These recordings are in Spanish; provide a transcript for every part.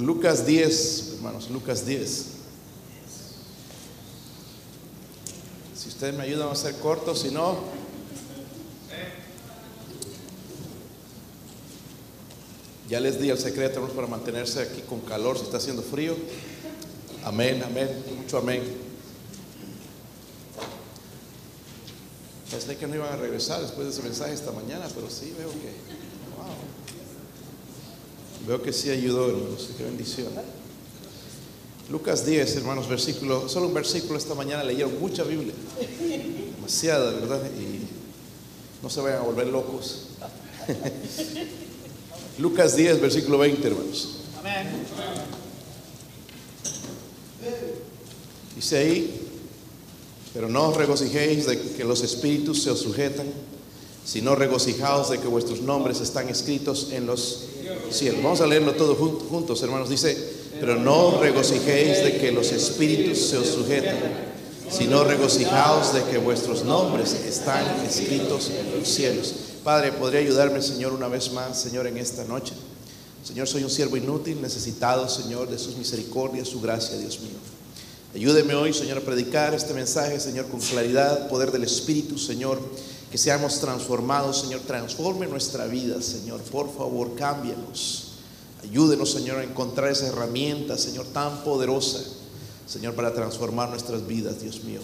Lucas 10, hermanos, Lucas 10. Si ustedes me ayudan a ser cortos, si no, ya les di el secreto hermanos, para mantenerse aquí con calor si está haciendo frío. Amén, amén, mucho amén. Pensé que no iban a regresar después de ese mensaje esta mañana, pero sí veo que. Veo que sí ayudó, hermanos, qué bendición. Lucas 10, hermanos, versículo, solo un versículo esta mañana leyeron mucha Biblia, demasiada, ¿verdad? Y no se vayan a volver locos. Lucas 10, versículo 20, hermanos. Dice ahí, pero no os regocijéis de que los espíritus se os sujetan, sino regocijaos de que vuestros nombres están escritos en los cielos. Vamos a leerlo todo juntos, hermanos. Dice, pero no regocijéis de que los espíritus se os sujetan, sino regocijaos de que vuestros nombres están escritos en los cielos. Padre, ¿podría ayudarme, Señor, una vez más, Señor, en esta noche? Señor, soy un siervo inútil, necesitado, Señor, de sus misericordias, su gracia, Dios mío. Ayúdeme hoy, Señor, a predicar este mensaje, Señor, con claridad, poder del Espíritu, Señor. Que seamos transformados, Señor. Transforme nuestra vida, Señor. Por favor, cámbianos. Ayúdenos, Señor, a encontrar esa herramienta, Señor, tan poderosa, Señor, para transformar nuestras vidas, Dios mío.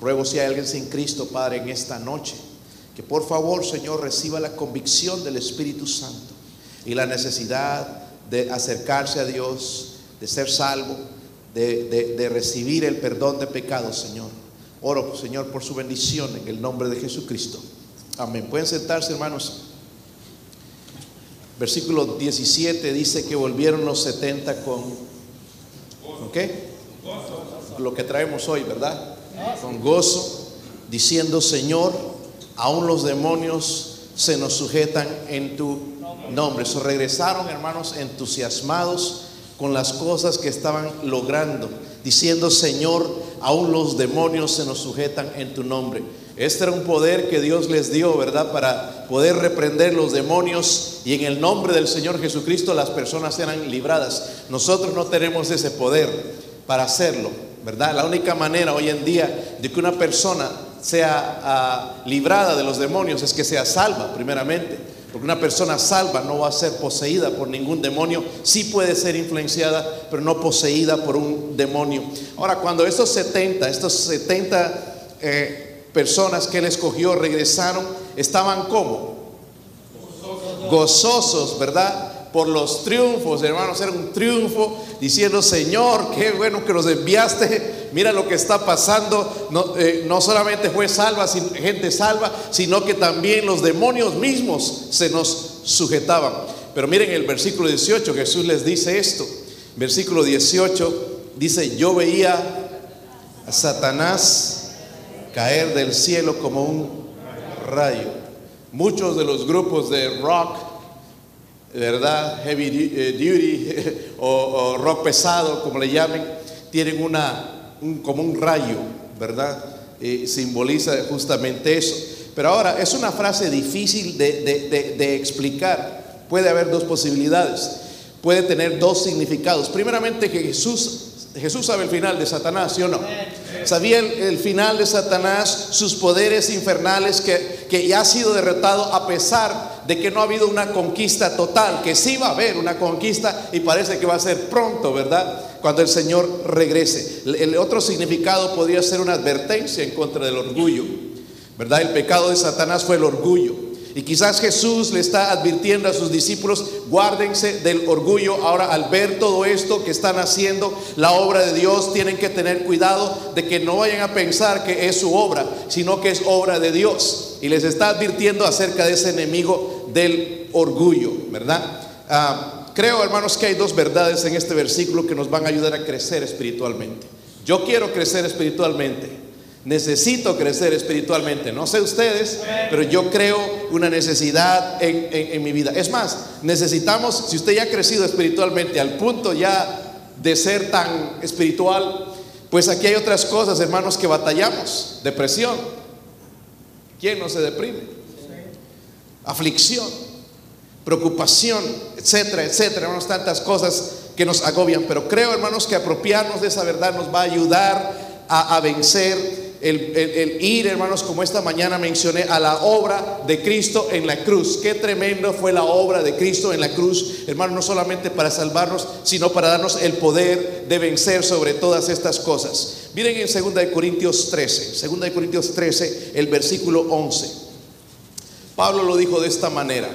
Ruego si hay alguien sin Cristo, Padre, en esta noche, que por favor, Señor, reciba la convicción del Espíritu Santo y la necesidad de acercarse a Dios, de ser salvo de, recibir el perdón de pecados, Señor. Oro, Señor, por su bendición en el nombre de Jesucristo. Amén. Pueden sentarse, hermanos. Versículo 17 dice que volvieron los 70 con, ¿con qué? Lo que traemos hoy, ¿verdad? Con gozo, diciendo, Señor, aún los demonios se nos sujetan en tu nombre. Regresaron, hermanos, entusiasmados con las cosas que estaban logrando, diciendo, Señor, aún los demonios se nos sujetan en tu nombre. Este era un poder que Dios les dio, ¿verdad? Para poder reprender los demonios y en el nombre del Señor Jesucristo las personas eran libradas. Nosotros no tenemos ese poder para hacerlo, ¿verdad? La única manera hoy en día de que una persona sea ah, librada de los demonios es que sea salva, primeramente. Porque una persona salva no va a ser poseída por ningún demonio. Sí puede ser influenciada, pero no poseída por un demonio. Ahora, cuando estos 70, estos 70 eh, personas que él escogió regresaron, estaban como? Gozosos, ¿verdad? Por los triunfos, hermanos, era un triunfo diciendo, Señor, qué bueno que nos enviaste, mira lo que está pasando, no, eh, no solamente fue salva, gente salva, sino que también los demonios mismos se nos sujetaban. Pero miren el versículo 18, Jesús les dice esto, versículo 18 dice, yo veía a Satanás caer del cielo como un rayo. Muchos de los grupos de rock, ¿verdad? Heavy eh, duty o, rock pesado, como le llamen, tienen una, como un rayo, ¿verdad? simboliza justamente eso. Pero ahora, es una frase difícil de, explicar. Puede haber dos posibilidades. Puede tener dos significados. Primeramente que Jesús, Jesús sabe el final de Satanás, ¿sí o no? Sabía el, final de Satanás, sus poderes infernales, que, que ya ha sido derrotado a pesar de que no ha habido una conquista total, que sí va a haber una conquista y parece que va a ser pronto, ¿verdad? Cuando el Señor regrese. El otro significado podría ser una advertencia en contra del orgullo, ¿verdad? El pecado de Satanás fue el orgullo. Y quizás Jesús le está advirtiendo a sus discípulos, guárdense del orgullo. Ahora al ver todo esto que están haciendo, la obra de Dios, tienen que tener cuidado de que no vayan a pensar que es su obra, sino que es obra de Dios. Y les está advirtiendo acerca de ese enemigo del orgullo, ¿verdad? Ah, creo, hermanos, que hay dos verdades en este versículo que nos van a ayudar a crecer espiritualmente. Yo quiero crecer espiritualmente. Necesito crecer espiritualmente. No sé ustedes, pero yo creo una necesidad en, mi vida. Es más, necesitamos, si usted ya ha crecido espiritualmente al punto ya de ser tan espiritual, pues aquí hay otras cosas, hermanos, que batallamos. Depresión. ¿Quién no se deprime? Aflicción, preocupación, etcétera, etcétera. Hermanos, tantas cosas que nos agobian, pero creo, hermanos, que apropiarnos de esa verdad nos va a ayudar a, a vencer el, ir, hermanos, como esta mañana mencioné, a la obra de Cristo en la cruz. Qué tremendo fue la obra de Cristo en la cruz, hermanos, no solamente para salvarnos, sino para darnos el poder de vencer sobre todas estas cosas. Miren en 2 de Corintios 13, 2 de Corintios 13, el versículo 11. Pablo lo dijo de esta manera.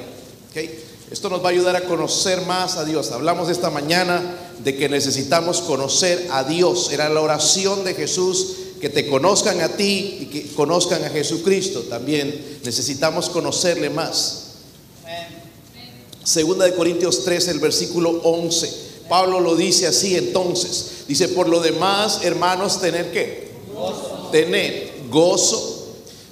Esto nos va a ayudar a conocer más a Dios. Hablamos esta mañana de que necesitamos conocer a Dios. Era la oración de Jesús que te conozcan a ti y que conozcan a Jesucristo. También necesitamos conocerle más. Segunda de Corintios 13, el versículo 11. Pablo lo dice así entonces. Dice, por lo demás, hermanos, tener qué? Tener gozo.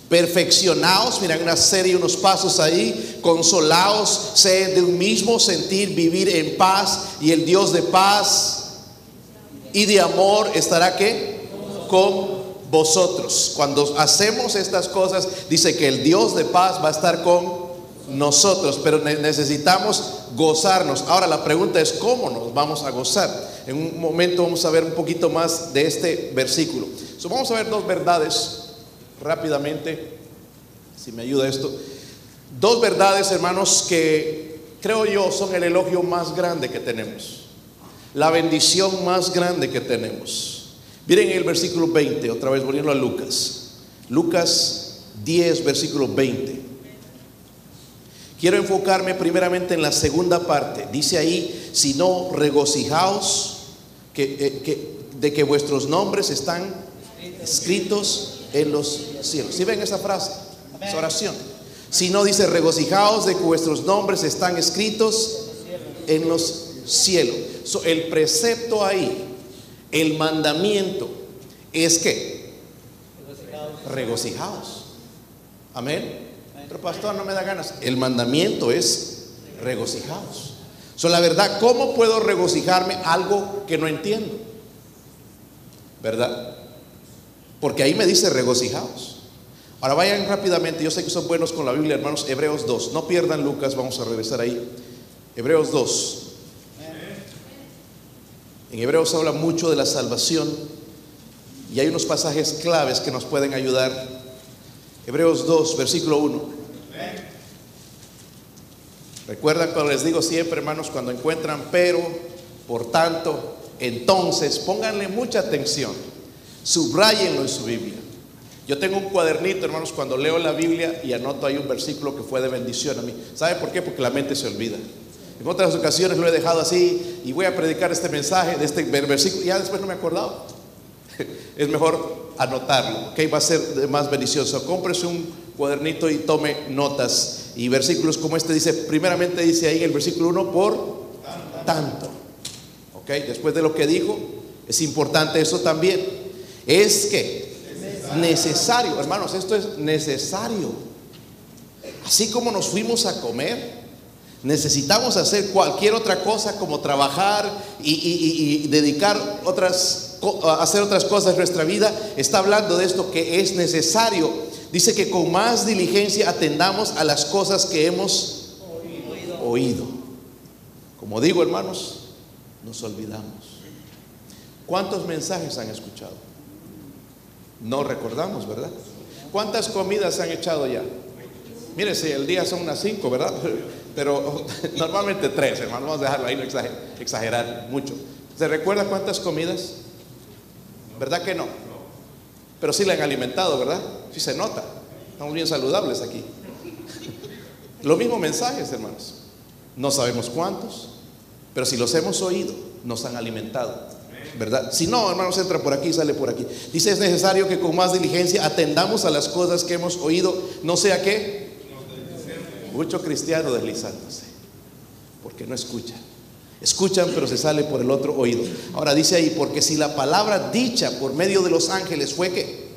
Perfeccionaos, miren una serie, unos pasos ahí, consolaos, sed de un mismo sentir, vivir en paz y el Dios de paz y de amor estará qué? Con vosotros. Cuando hacemos estas cosas, dice que el Dios de paz va a estar con nosotros, pero necesitamos gozarnos. Ahora la pregunta es, ¿cómo nos vamos a gozar? En un momento vamos a ver un poquito más de este versículo. vamos a ver dos verdades rápidamente, si me ayuda esto. Dos verdades, hermanos, que creo yo son el elogio más grande que tenemos. La bendición más grande que tenemos. Miren el versículo 20, otra vez volviendo a Lucas. Lucas 10, versículo 20. Quiero enfocarme primeramente en la segunda parte. Dice ahí, si no regocijaos eh, de que vuestros nombres están escritos en los cielos. ¿Sí ven esa frase? Esa oración. Si no dice regocijaos de que vuestros nombres están escritos en los cielos. el precepto ahí el mandamiento es que regocijaos. Amén. Pero pastor, no me da ganas. El mandamiento es regocijaos. So, la verdad, ¿cómo puedo regocijarme algo que no entiendo? ¿Verdad? Porque ahí me dice regocijaos. Ahora vayan rápidamente, yo sé que son buenos con la Biblia, hermanos, Hebreos 2. No pierdan Lucas, vamos a regresar ahí. Hebreos 2. En Hebreos habla mucho de la salvación y hay unos pasajes claves que nos pueden ayudar. Hebreos 2, versículo 1. Recuerdan cuando les digo siempre, hermanos, cuando encuentran pero, por tanto, entonces, pónganle mucha atención, subrayenlo en su Biblia. Yo tengo un cuadernito, hermanos, cuando leo la Biblia y anoto ahí un versículo que fue de bendición a mí. ¿Sabe por qué? Porque la mente se olvida. En otras ocasiones lo he dejado así y voy a predicar este mensaje de este versículo y ya después no me he acordado. Es mejor anotarlo, que va a ser más beneficioso. Cómprese un cuadernito y tome notas. Y versículos como este dice, primeramente dice ahí en el versículo 1, por tanto. Ok, después de lo que dijo, es importante eso también. Es que necesario, hermanos, esto es necesario. Así como nos fuimos a comer, Necesitamos hacer cualquier otra cosa como trabajar y, dedicar otras, hacer otras cosas en nuestra vida. Está hablando de esto que es necesario. Dice que con más diligencia atendamos a las cosas que hemos oído. Como digo, hermanos, nos olvidamos. ¿Cuántos mensajes han escuchado? No recordamos, ¿verdad? ¿Cuántas comidas han echado ya? Mire, si el día son unas cinco, ¿verdad? pero normalmente tres, hermano, vamos a dejarlo ahí, no exagerar, mucho. ¿Se recuerda cuántas comidas? ¿Verdad que no? Pero sí le han alimentado, ¿verdad? Sí se nota. Estamos bien saludables aquí. Lo mismo mensajes, hermanos. No sabemos cuántos, pero si los hemos oído, nos han alimentado. ¿Verdad? Si no, hermanos, entra por aquí, sale por aquí. Dice, es necesario que con más diligencia atendamos a las cosas que hemos oído, no sea que mucho cristiano deslizándose, porque no escuchan. Escuchan, pero se sale por el otro oído. Ahora dice ahí, porque si la palabra dicha por medio de los ángeles fue que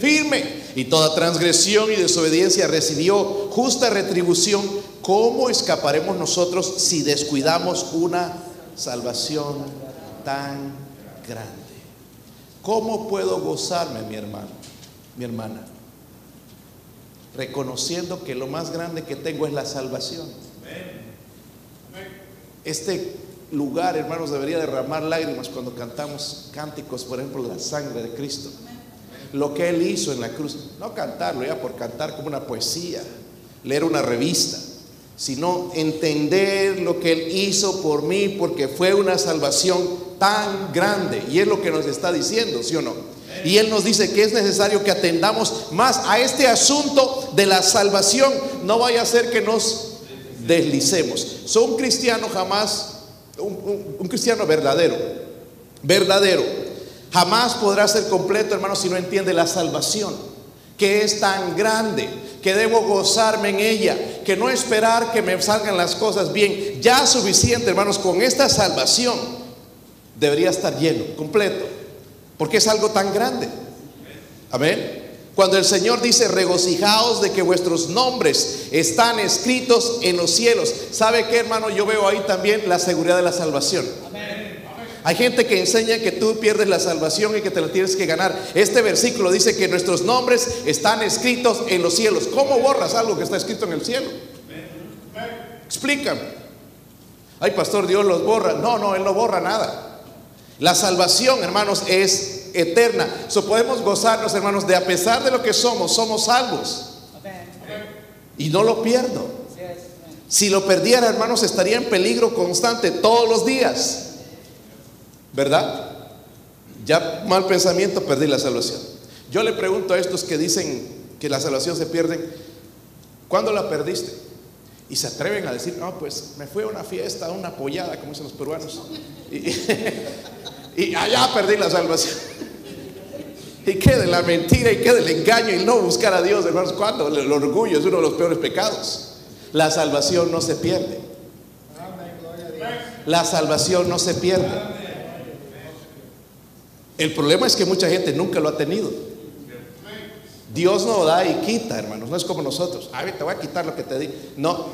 firme y toda transgresión y desobediencia recibió justa retribución, ¿cómo escaparemos nosotros si descuidamos una salvación tan grande? ¿Cómo puedo gozarme, mi hermano, mi hermana? reconociendo que lo más grande que tengo es la salvación. Este lugar, hermanos, debería derramar lágrimas cuando cantamos cánticos, por ejemplo, de la sangre de Cristo. Lo que Él hizo en la cruz. No cantarlo ya por cantar como una poesía, leer una revista, sino entender lo que Él hizo por mí, porque fue una salvación tan grande. Y es lo que nos está diciendo, ¿sí o no? Y Él nos dice que es necesario que atendamos más a este asunto de la salvación. No vaya a ser que nos deslicemos. Son un cristiano jamás, un, cristiano verdadero, verdadero, jamás podrá ser completo, hermano, si no entiende la salvación, que es tan grande, que debo gozarme en ella, que no esperar que me salgan las cosas bien. Ya suficiente, hermanos, con esta salvación debería estar lleno, completo, porque es algo tan grande. Amén. Cuando el Señor dice, regocijaos de que vuestros nombres están escritos en los cielos. ¿Sabe qué, hermano? Yo veo ahí también la seguridad de la salvación. Hay gente que enseña que tú pierdes la salvación y que te la tienes que ganar. Este versículo dice que nuestros nombres están escritos en los cielos. ¿Cómo borras algo que está escrito en el cielo? Explícame. Ay, pastor, Dios los borra. No, no, Él no borra nada. La salvación, hermanos, es eterna. So podemos gozarnos, hermanos, de a pesar de lo que somos, somos salvos. Y no lo pierdo. Si lo perdiera, hermanos, estaría en peligro constante todos los días. ¿Verdad? Ya mal pensamiento, perdí la salvación. Yo le pregunto a estos que dicen que la salvación se pierde, ¿cuándo la perdiste? Y se atreven a decir, no, pues me fui a una fiesta, a una apoyada, como dicen los peruanos. Y, y allá perdí la salvación. Y qué de la mentira y qué del engaño y no buscar a Dios, hermanos. Cuando el orgullo es uno de los peores pecados. La salvación no se pierde. La salvación no se pierde. El problema es que mucha gente nunca lo ha tenido. Dios no da y quita, hermanos. No es como nosotros. A ver, te voy a quitar lo que te di. No,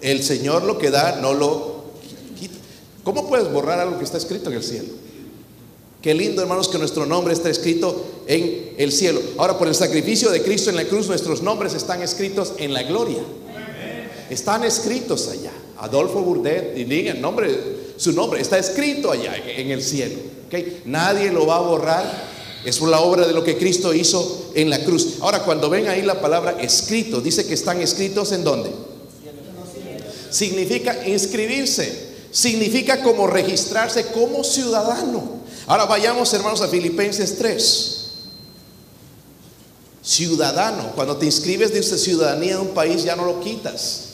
el Señor lo que da no lo quita. ¿Cómo puedes borrar algo que está escrito en el cielo? Qué lindo, hermanos, que nuestro nombre está escrito en el cielo. Ahora, por el sacrificio de Cristo en la cruz, nuestros nombres están escritos en la gloria. Están escritos allá. Adolfo Burdet, y digan nombre, su nombre está escrito allá en el cielo. ¿okay? Nadie lo va a borrar. Es la obra de lo que Cristo hizo en la cruz. Ahora, cuando ven ahí la palabra escrito, dice que están escritos en dónde? Significa inscribirse. Significa como registrarse como ciudadano. Ahora vayamos, hermanos, a Filipenses 3. Ciudadano, cuando te inscribes de ciudadanía de un país ya no lo quitas.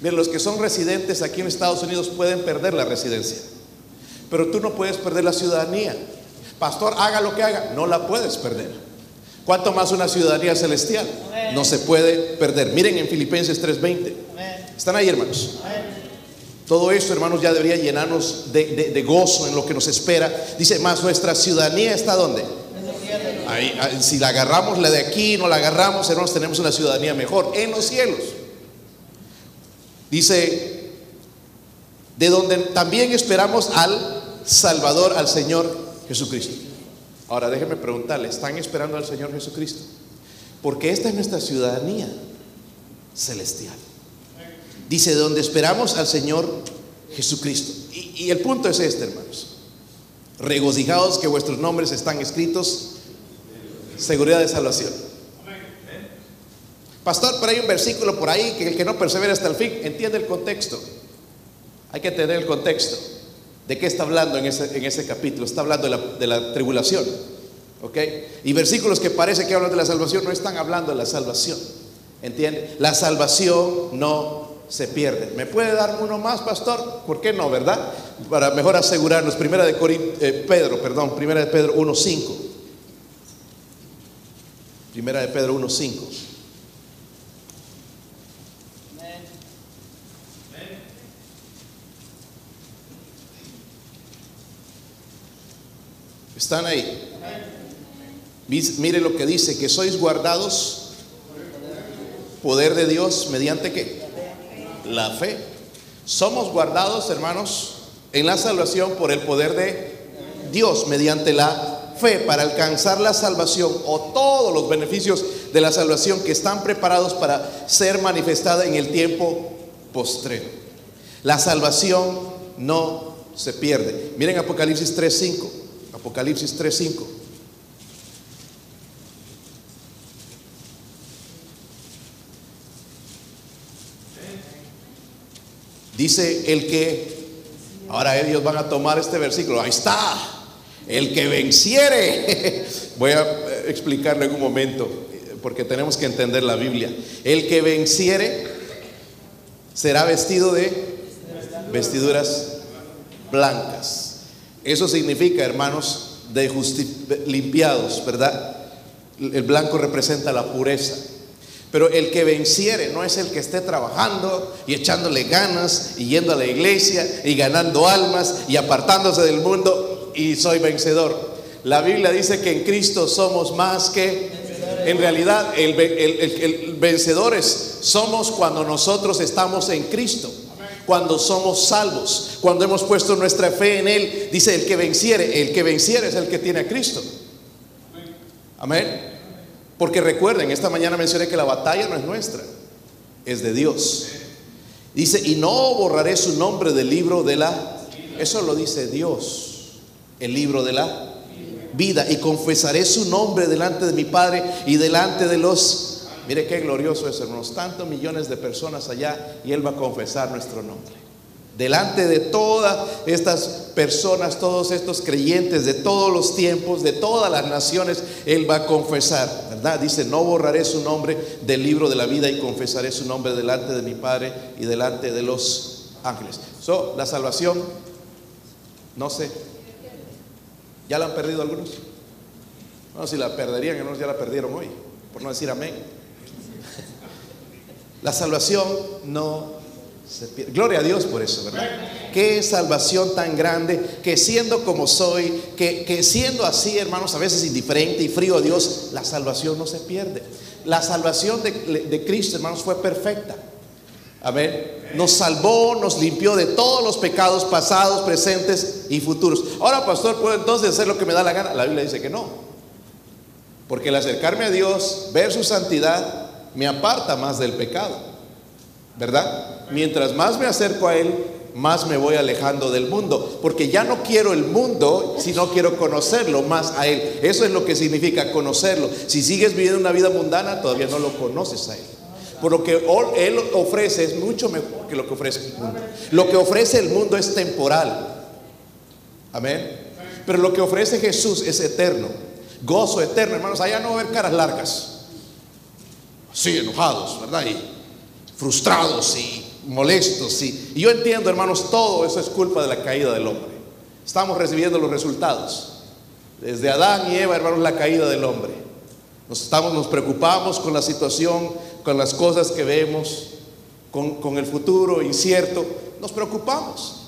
Bien, los que son residentes aquí en Estados Unidos pueden perder la residencia, pero tú no puedes perder la ciudadanía. Pastor, haga lo que haga, no la puedes perder. ¿Cuánto más una ciudadanía celestial? No se puede perder. Miren en Filipenses 3:20. ¿Están ahí, hermanos? Todo esto, hermanos, ya debería llenarnos de, gozo en lo que nos espera. Dice, más nuestra ciudadanía está donde? Ahí, si la agarramos la de aquí, no la agarramos, hermanos, tenemos una ciudadanía mejor en los cielos. Dice, de donde también esperamos al Salvador, al Señor Jesucristo. Ahora déjenme preguntarle, ¿están esperando al Señor Jesucristo? Porque esta es nuestra ciudadanía celestial. Dice, donde esperamos al Señor Jesucristo. Y, el punto es este, hermanos. Regocijados que vuestros nombres están escritos. Seguridad de salvación. Pastor, pero hay un versículo por ahí que el que no persevera hasta el fin, entiende el contexto. Hay que tener el contexto. ¿De qué está hablando en ese, en ese capítulo? Está hablando de la, tribulación. ¿Ok? Y versículos que parece que hablan de la salvación no están hablando de la salvación. ¿Entiende? La salvación no se pierde. ¿Me puede dar uno más, pastor? ¿Por qué no, verdad? Para mejor asegurarnos. Primera de eh, Pedro, perdón, primera de Pedro 1.5. Primera de Pedro 1.5. ¿Están ahí? Mire lo que dice, que sois guardados, poder de Dios, mediante qué? la fe. Somos guardados, hermanos, en la salvación por el poder de Dios mediante la fe para alcanzar la salvación o todos los beneficios de la salvación que están preparados para ser manifestada en el tiempo postrero. La salvación no se pierde. Miren Apocalipsis 3.5. Apocalipsis 3.5. Dice el que, ahora ellos van a tomar este versículo, ahí está, el que venciere. Voy a explicarlo en un momento, porque tenemos que entender la Biblia. El que venciere será vestido de vestiduras blancas. Eso significa, hermanos, de limpiados, ¿verdad? El blanco representa la pureza. Pero el que venciere no es el que esté trabajando y echándole ganas y yendo a la iglesia y ganando almas y apartándose del mundo y soy vencedor. La Biblia dice que en Cristo somos más que... En realidad, vencedores somos cuando nosotros estamos en Cristo cuando somos salvos, cuando hemos puesto nuestra fe en Él. Dice, el que venciere, el que venciere es el que tiene a Cristo. Amén. Porque recuerden, esta mañana mencioné que la batalla no es nuestra, es de Dios. Dice, y no borraré su nombre del libro de la... Eso lo dice Dios, el libro de la vida. Y confesaré su nombre delante de mi Padre y delante de los... Mire qué glorioso es, hermanos. Tantos millones de personas allá y Él va a confesar nuestro nombre. Delante de todas estas personas, todos estos creyentes de todos los tiempos, de todas las naciones, Él va a confesar, ¿verdad? Dice, no borraré su nombre del libro de la vida y confesaré su nombre delante de mi Padre y delante de los ángeles. So, la salvación, no sé. ¿Ya la han perdido algunos? No, si la perderían, algunos ya la perdieron hoy, por no decir amén. La salvación no Gloria a Dios por eso, ¿verdad? Qué salvación tan grande, que siendo como soy, que, siendo así, hermanos, a veces indiferente y frío a Dios, la salvación no se pierde. La salvación de, de Cristo, hermanos, fue perfecta. Amén. Nos salvó, nos limpió de todos los pecados pasados, presentes y futuros. Ahora, pastor, ¿puedo entonces hacer lo que me da la gana? La Biblia dice que no. Porque el acercarme a Dios, ver su santidad, me aparta más del pecado. ¿Verdad? mientras más me acerco a Él, más me voy alejando del mundo, porque ya no quiero el mundo, sino quiero conocerlo más a Él. Eso es lo que significa conocerlo. Si sigues viviendo una vida mundana, todavía no lo conoces a Él. Por lo que Él ofrece es mucho mejor que lo que ofrece el mundo. Lo que ofrece el mundo es temporal. Amén. Pero lo que ofrece Jesús es eterno. Gozo eterno, hermanos. Allá no va a haber caras largas. Sí, enojados, ¿verdad? Y frustrados y molestos. Y, yo entiendo, hermanos, todo eso es culpa de la caída del hombre. Estamos recibiendo los resultados. Desde Adán y Eva, hermanos, la caída del hombre. Nos, estamos, nos preocupamos con la situación, con las cosas que vemos, con, con el futuro incierto. Nos preocupamos,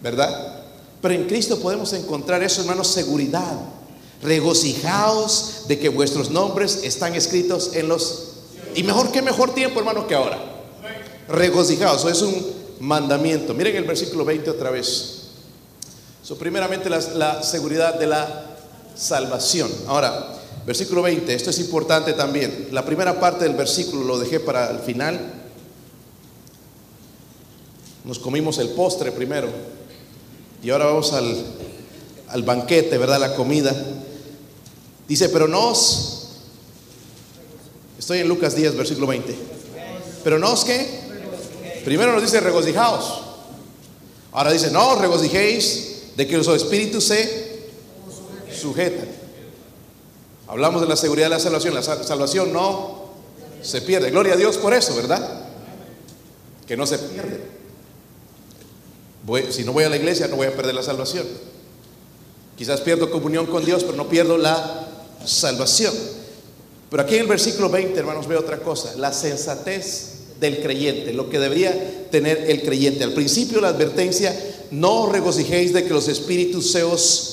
¿verdad? Pero en Cristo podemos encontrar eso, hermanos, seguridad. Regocijaos de que vuestros nombres están escritos en los... Y mejor que mejor tiempo, hermanos, que ahora regocijados. Eso es un mandamiento. Miren el versículo 20 otra vez. So, primeramente la, seguridad de la salvación. Ahora, versículo 20, esto es importante también. La primera parte del versículo lo dejé para el final. Nos comimos el postre primero. Y ahora vamos al, al banquete, ¿verdad? La comida. Dice, pero nos... Estoy en Lucas 10, versículo 20. Pero nos que Primero nos dice regocijaos. Ahora dice, no regocijéis de que los espíritus se sujetan. Hablamos de la seguridad de la salvación. La salvación no se pierde. Gloria a Dios por eso, ¿verdad? Que no se pierde. si no voy a la iglesia, no voy a perder la salvación. Quizás pierdo comunión con Dios, pero no pierdo la salvación. Pero aquí en el versículo 20, hermanos, veo otra cosa. La sensatez del creyente, lo que debería tener el creyente. Al principio la advertencia, no regocijéis de que los espíritus se os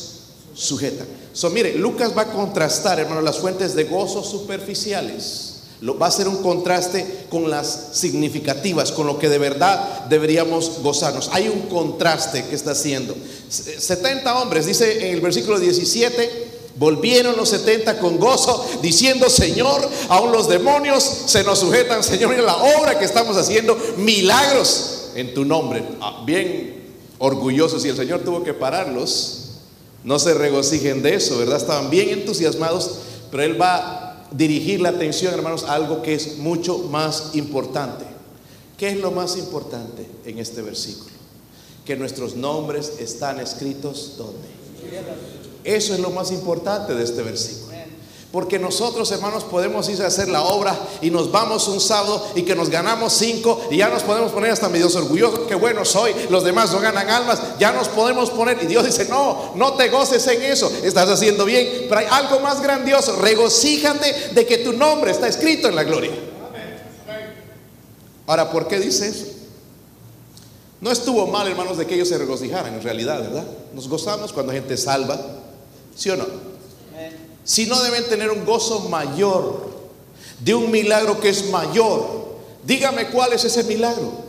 sujetan. So, mire, Lucas va a contrastar, hermano, las fuentes de gozo superficiales. Lo, va a hacer un contraste con las significativas, con lo que de verdad deberíamos gozarnos. Hay un contraste que está haciendo. 70 hombres, dice en el versículo 17, Volvieron los 70 con gozo, diciendo, Señor, aún los demonios se nos sujetan, Señor, mira la obra que estamos haciendo, milagros en tu nombre. Ah, bien orgullosos y el Señor tuvo que pararlos. No se regocijen de eso, ¿verdad? Estaban bien entusiasmados, pero Él va a dirigir la atención, hermanos, a algo que es mucho más importante. ¿Qué es lo más importante en este versículo? Que nuestros nombres están escritos ¿dónde? Eso es lo más importante de este versículo. Porque nosotros, hermanos, podemos ir a hacer la obra y nos vamos un sábado y que nos ganamos cinco y ya nos podemos poner hasta medio orgullosos. Que bueno soy, los demás no ganan almas. Ya nos podemos poner. Y Dios dice: No, no te goces en eso. Estás haciendo bien. Pero hay algo más grandioso. Regocíjate de que tu nombre está escrito en la gloria. Ahora, ¿por qué dice eso? No estuvo mal, hermanos, de que ellos se regocijaran en realidad, ¿verdad? Nos gozamos cuando gente salva, ¿sí o no? Si no deben tener un gozo mayor de un milagro que es mayor. Dígame cuál es ese milagro.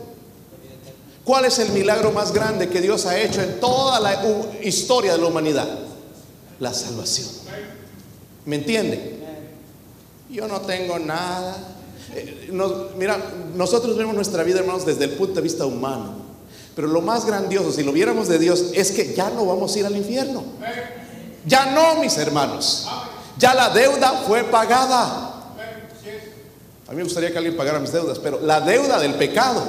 ¿Cuál es el milagro más grande que Dios ha hecho en toda la historia de la humanidad? La salvación. ¿Me entienden? Yo no tengo nada. Eh, mira, nosotros vemos nuestra vida, hermanos, desde el punto de vista humano. Pero lo más grandioso, si lo viéramos de Dios, es que ya no vamos a ir al infierno. Ya no, mis hermanos. Ya la deuda fue pagada. A mí me gustaría que alguien pagara mis deudas, pero la deuda del pecado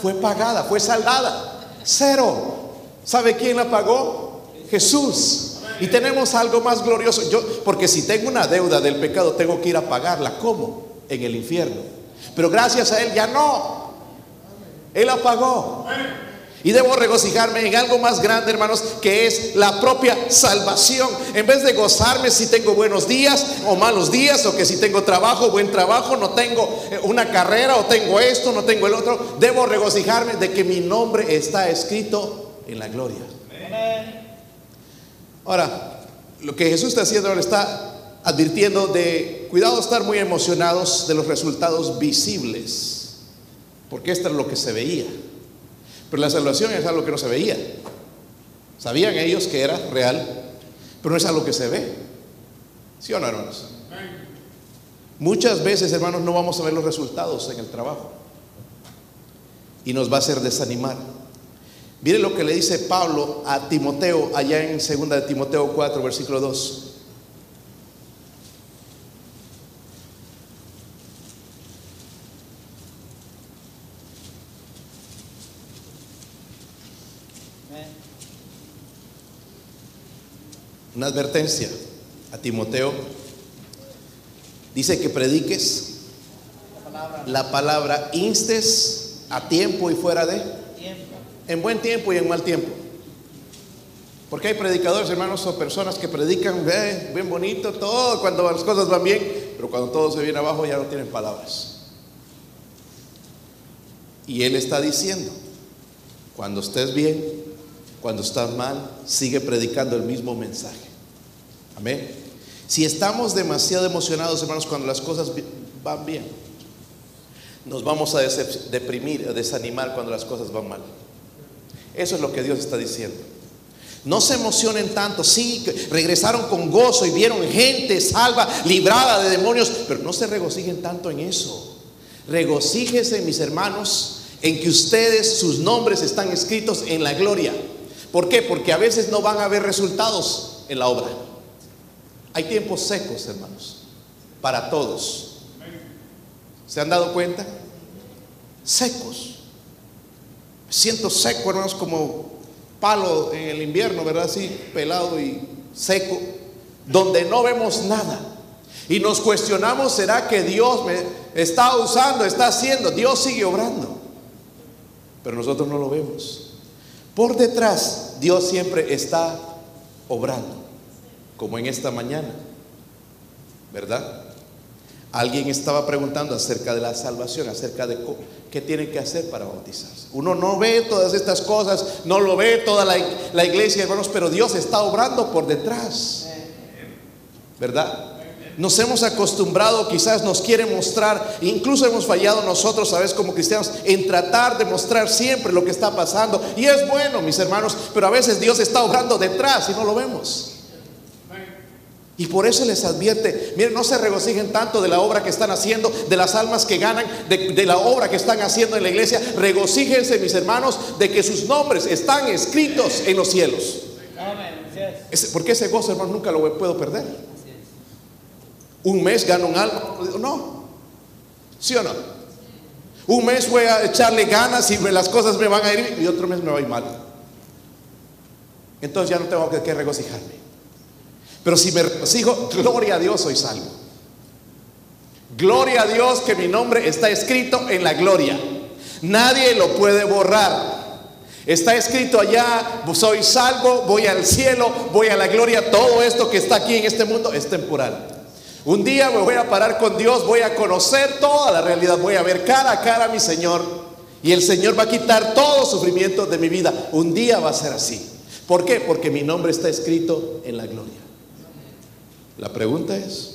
fue pagada, fue saldada. Cero. ¿Sabe quién la pagó? Jesús. Y tenemos algo más glorioso. Yo, porque si tengo una deuda del pecado, tengo que ir a pagarla. ¿Cómo? En el infierno. Pero gracias a Él ya no. Él la pagó. Y debo regocijarme en algo más grande, hermanos, que es la propia salvación. En vez de gozarme si tengo buenos días o malos días, o que si tengo trabajo, buen trabajo, no tengo eh, una carrera, o tengo esto, no tengo el otro, debo regocijarme de que mi nombre está escrito en la gloria. Ahora, lo que Jesús está haciendo ahora está advirtiendo de cuidado estar muy emocionados de los resultados visibles, porque esto es lo que se veía. Pero la salvación es algo que no se veía. Sabían ellos que era real, pero no es algo que se ve. ¿Sí o no, hermanos? Muchas veces, hermanos, no vamos a ver los resultados en el trabajo. Y nos va a hacer desanimar. Miren lo que le dice Pablo a Timoteo allá en 2 de Timoteo 4, versículo 2. Una advertencia a Timoteo. Dice que prediques la palabra, instes a tiempo y fuera de, en buen tiempo y en mal tiempo. Porque hay predicadores, hermanos, o personas que predican bien bonito, todo cuando las cosas van bien, pero cuando todo se viene abajo ya no tienen palabras. Y él está diciendo, cuando estés bien, cuando estás mal, sigue predicando el mismo mensaje. Amén. Si estamos demasiado emocionados, hermanos, cuando las cosas van bien, nos vamos a deprimir, a desanimar cuando las cosas van mal. Eso es lo que Dios está diciendo. No se emocionen tanto, sí, regresaron con gozo y vieron gente salva, librada de demonios, pero no se regocijen tanto en eso. Regocíjese, mis hermanos, en que ustedes, sus nombres están escritos en la gloria. ¿Por qué? Porque a veces no van a haber resultados en la obra. Hay tiempos secos, hermanos, para todos. ¿Se han dado cuenta? Secos. siento seco, hermanos, como palo en el invierno, ¿verdad? Así, pelado y seco, donde no vemos nada. Y nos cuestionamos, ¿será que Dios me está usando, está haciendo? Dios sigue obrando. Pero nosotros no lo vemos. Por detrás, Dios siempre está obrando como en esta mañana, ¿verdad? Alguien estaba preguntando acerca de la salvación, acerca de qué tienen que hacer para bautizarse. Uno no ve todas estas cosas, no lo ve toda la, iglesia, hermanos, pero Dios está obrando por detrás, ¿verdad? Nos hemos acostumbrado, quizás nos quiere mostrar, incluso hemos fallado nosotros, veces como cristianos, en tratar de mostrar siempre lo que está pasando. Y es bueno, mis hermanos, pero a veces Dios está obrando detrás y no lo vemos. Y por eso les advierte, miren, no se regocijen tanto de la obra que están haciendo, de las almas que ganan, de, la obra que están haciendo en la iglesia. Regocíjense, mis hermanos, de que sus nombres están escritos en los cielos. Porque ese gozo, hermano, nunca lo puedo perder. Un mes gano un alma, no. ¿Sí o no? Un mes voy a echarle ganas y las cosas me van a ir y otro mes me va a ir mal. Entonces ya no tengo que regocijarme. Pero si me regocijo, gloria a Dios, soy salvo. Gloria a Dios que mi nombre está escrito en la gloria. Nadie lo puede borrar. Está escrito allá, soy salvo, voy al cielo, voy a la gloria. Todo esto que está aquí en este mundo es temporal. Un día me voy a parar con Dios, voy a conocer toda la realidad, voy a ver cara a cara a mi Señor. Y el Señor va a quitar todo sufrimiento de mi vida. Un día va a ser así. ¿Por qué? Porque mi nombre está escrito en la gloria. La pregunta es,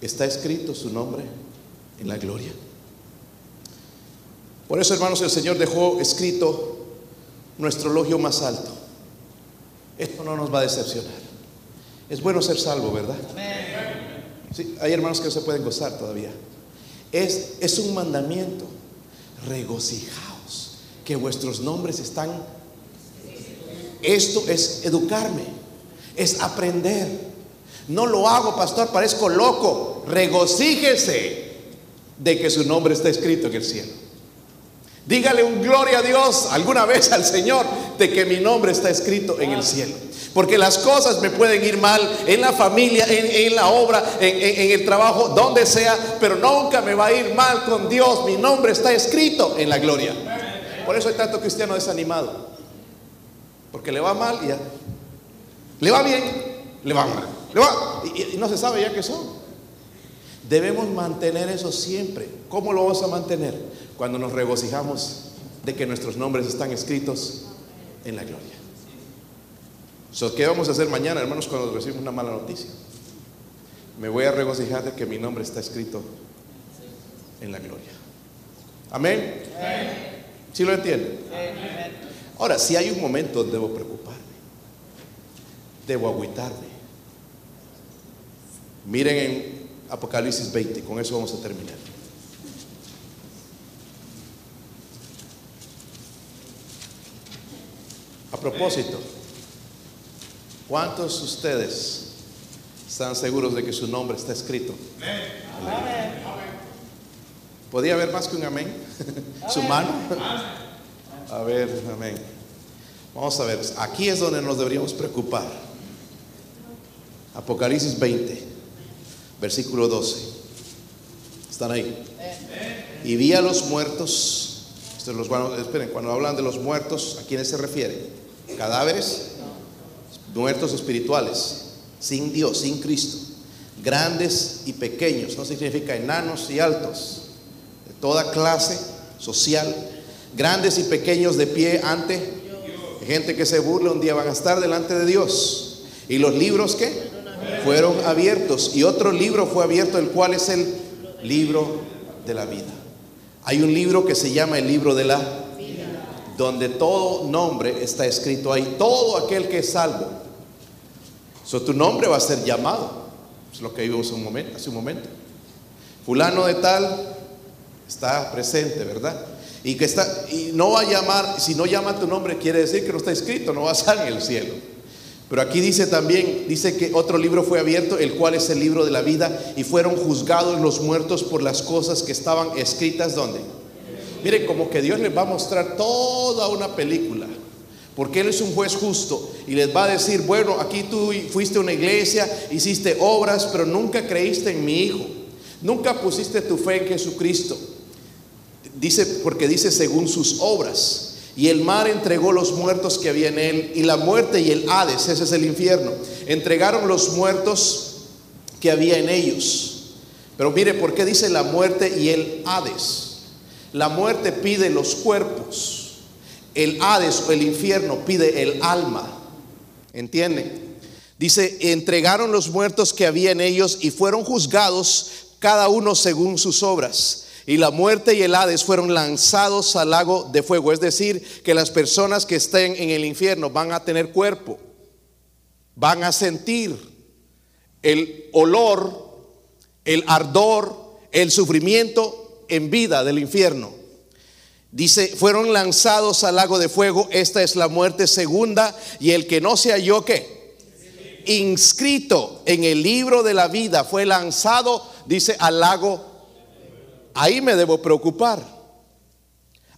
¿está escrito su nombre en la gloria? Por eso, hermanos, el Señor dejó escrito nuestro elogio más alto. Esto no nos va a decepcionar. Es bueno ser salvo, ¿verdad? Sí, hay hermanos que no se pueden gozar todavía. Es, es un mandamiento. Regocijaos que vuestros nombres están. Esto es educarme, es aprender. No lo hago, pastor, parezco loco. Regocíjese de que su nombre está escrito en el cielo. Dígale un gloria a Dios alguna vez al Señor de que mi nombre está escrito en el cielo. Porque las cosas me pueden ir mal en la familia, en, la obra, en, en, el trabajo, donde sea, pero nunca me va a ir mal con Dios. Mi nombre está escrito en la gloria. Por eso hay tanto cristiano desanimado. Porque le va mal y ya. Le va bien, le va mal y, no se sabe ya qué son. Debemos mantener eso siempre. ¿Cómo lo vamos a mantener? Cuando nos regocijamos de que nuestros nombres están escritos en la gloria. ¿Qué vamos a hacer mañana, hermanos, cuando recibimos una mala noticia? Me voy a regocijar de que mi nombre está escrito en la gloria. Amén. ¿Sí lo entienden? Ahora, si hay un momento donde debo preocuparme, debo agüitarme, Miren en Apocalipsis 20, con eso vamos a terminar. A propósito, ¿cuántos de ustedes están seguros de que su nombre está escrito? Amén. ¿Podía haber más que un amén? ¿Su mano? A ver, amén. Vamos a ver, aquí es donde nos deberíamos preocupar. Apocalipsis 20 versículo 12. ¿Están ahí? Y vi a los muertos. Los, esperen, cuando hablan de los muertos, ¿a quiénes se refiere? ¿Cadáveres? Muertos espirituales, sin Dios, sin Cristo. Grandes y pequeños, no significa enanos y altos, de toda clase social, grandes y pequeños de pie ante gente que se burla, un día van a estar delante de Dios. ¿Y los libros qué? Fueron abiertos y otro libro fue abierto, el cual es el libro de la vida. Hay un libro que se llama el libro de la vida, donde todo nombre está escrito ahí, todo aquel que es salvo. So, tu nombre va a ser llamado. Es lo que vimos un momento, hace un momento. Fulano de tal está presente, ¿verdad? Y que está y no va a llamar, si no llama tu nombre quiere decir que no está escrito, no va a estar en el cielo. Pero aquí dice también, dice que otro libro fue abierto, el cual es el libro de la vida, y fueron juzgados los muertos por las cosas que estaban escritas donde. Miren, como que Dios les va a mostrar toda una película, porque Él es un juez justo y les va a decir, bueno, aquí tú fuiste a una iglesia, hiciste obras, pero nunca creíste en mi Hijo, nunca pusiste tu fe en Jesucristo. Dice, porque dice según sus obras. Y el mar entregó los muertos que había en él, y la muerte y el Hades, ese es el infierno, entregaron los muertos que había en ellos. Pero mire, ¿por qué dice la muerte y el Hades? La muerte pide los cuerpos, el Hades o el infierno pide el alma. ¿Entiende? Dice, entregaron los muertos que había en ellos y fueron juzgados cada uno según sus obras. Y la muerte y el Hades fueron lanzados al lago de fuego. Es decir, que las personas que estén en el infierno van a tener cuerpo, van a sentir. el olor, el ardor, el sufrimiento en vida del infierno. Dice, fueron lanzados al lago de fuego, esta es la muerte segunda, y el que no se halló que inscrito en el libro de la vida fue lanzado, dice, al lago. Ahí me debo preocupar.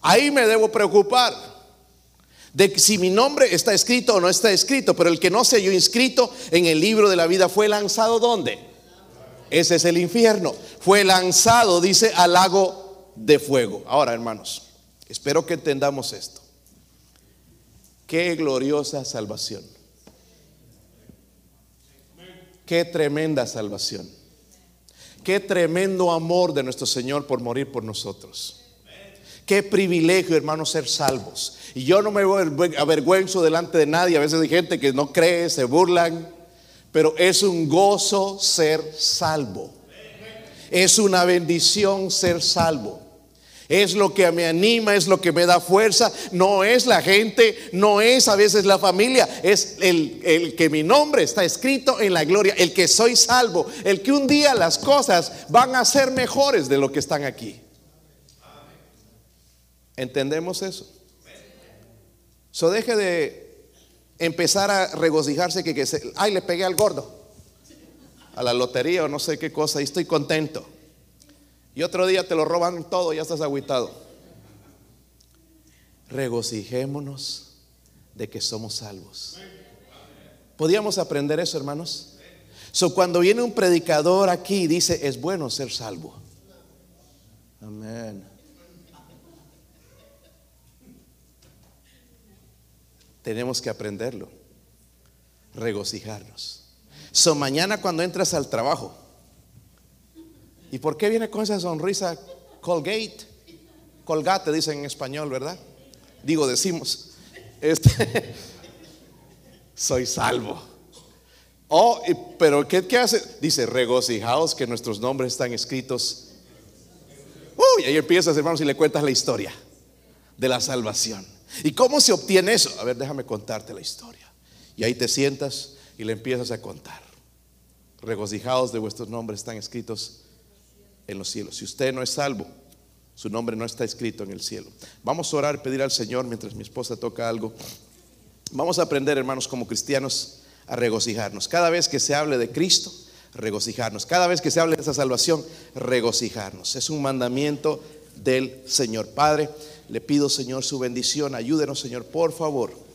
Ahí me debo preocupar de si mi nombre está escrito o no está escrito, pero el que no se halló inscrito en el libro de la vida fue lanzado ¿dónde? Ese es el infierno. Fue lanzado, dice, al lago de fuego. Ahora, hermanos, Espero que entendamos esto. Qué gloriosa salvación. Qué tremenda salvación. Qué tremendo amor de nuestro Señor por morir por nosotros. Qué privilegio, hermanos, ser salvos. Y yo no me avergüenzo delante de nadie. A veces hay gente que no cree, se burlan. Pero es un gozo ser salvo. Es una bendición ser salvo. Es lo que me anima, es lo que me da fuerza. No es la gente, no es a veces la familia, es el, que mi nombre está escrito en la gloria, el que soy salvo, el que un día las cosas van a ser mejores de lo que están aquí. ¿Entendemos eso? So deje de empezar a regocijarse que, que ay, le pegué al gordo, a la lotería o no sé qué cosa, y estoy contento y otro día te lo roban todo, ya estás aguitado. Regocijémonos de que somos salvos. ¿Podíamos aprender eso, hermanos? So, cuando viene un predicador aquí dice, es bueno ser salvo. Amén. Tenemos que aprenderlo. Regocijarnos. So, mañana cuando entras al trabajo, ¿Y por qué viene con esa sonrisa Colgate? Colgate dicen en español, ¿verdad? Digo, decimos. Este, soy salvo. Oh, pero ¿qué, ¿qué, hace? Dice, regocijaos que nuestros nombres están escritos. Uy, ahí empiezas, hermanos, y le cuentas la historia de la salvación. ¿Y cómo se obtiene eso? A ver, déjame contarte la historia. Y ahí te sientas y le empiezas a contar. Regocijaos de vuestros nombres están escritos en los cielos. Si usted no es salvo, su nombre no está escrito en el cielo. Vamos a orar pedir al Señor mientras mi esposa toca algo. Vamos a aprender, hermanos, como cristianos, a regocijarnos. Cada vez que se hable de Cristo, regocijarnos. Cada vez que se hable de esa salvación, regocijarnos. Es un mandamiento del Señor. Padre, le pido, Señor, su bendición. Ayúdenos, Señor, por favor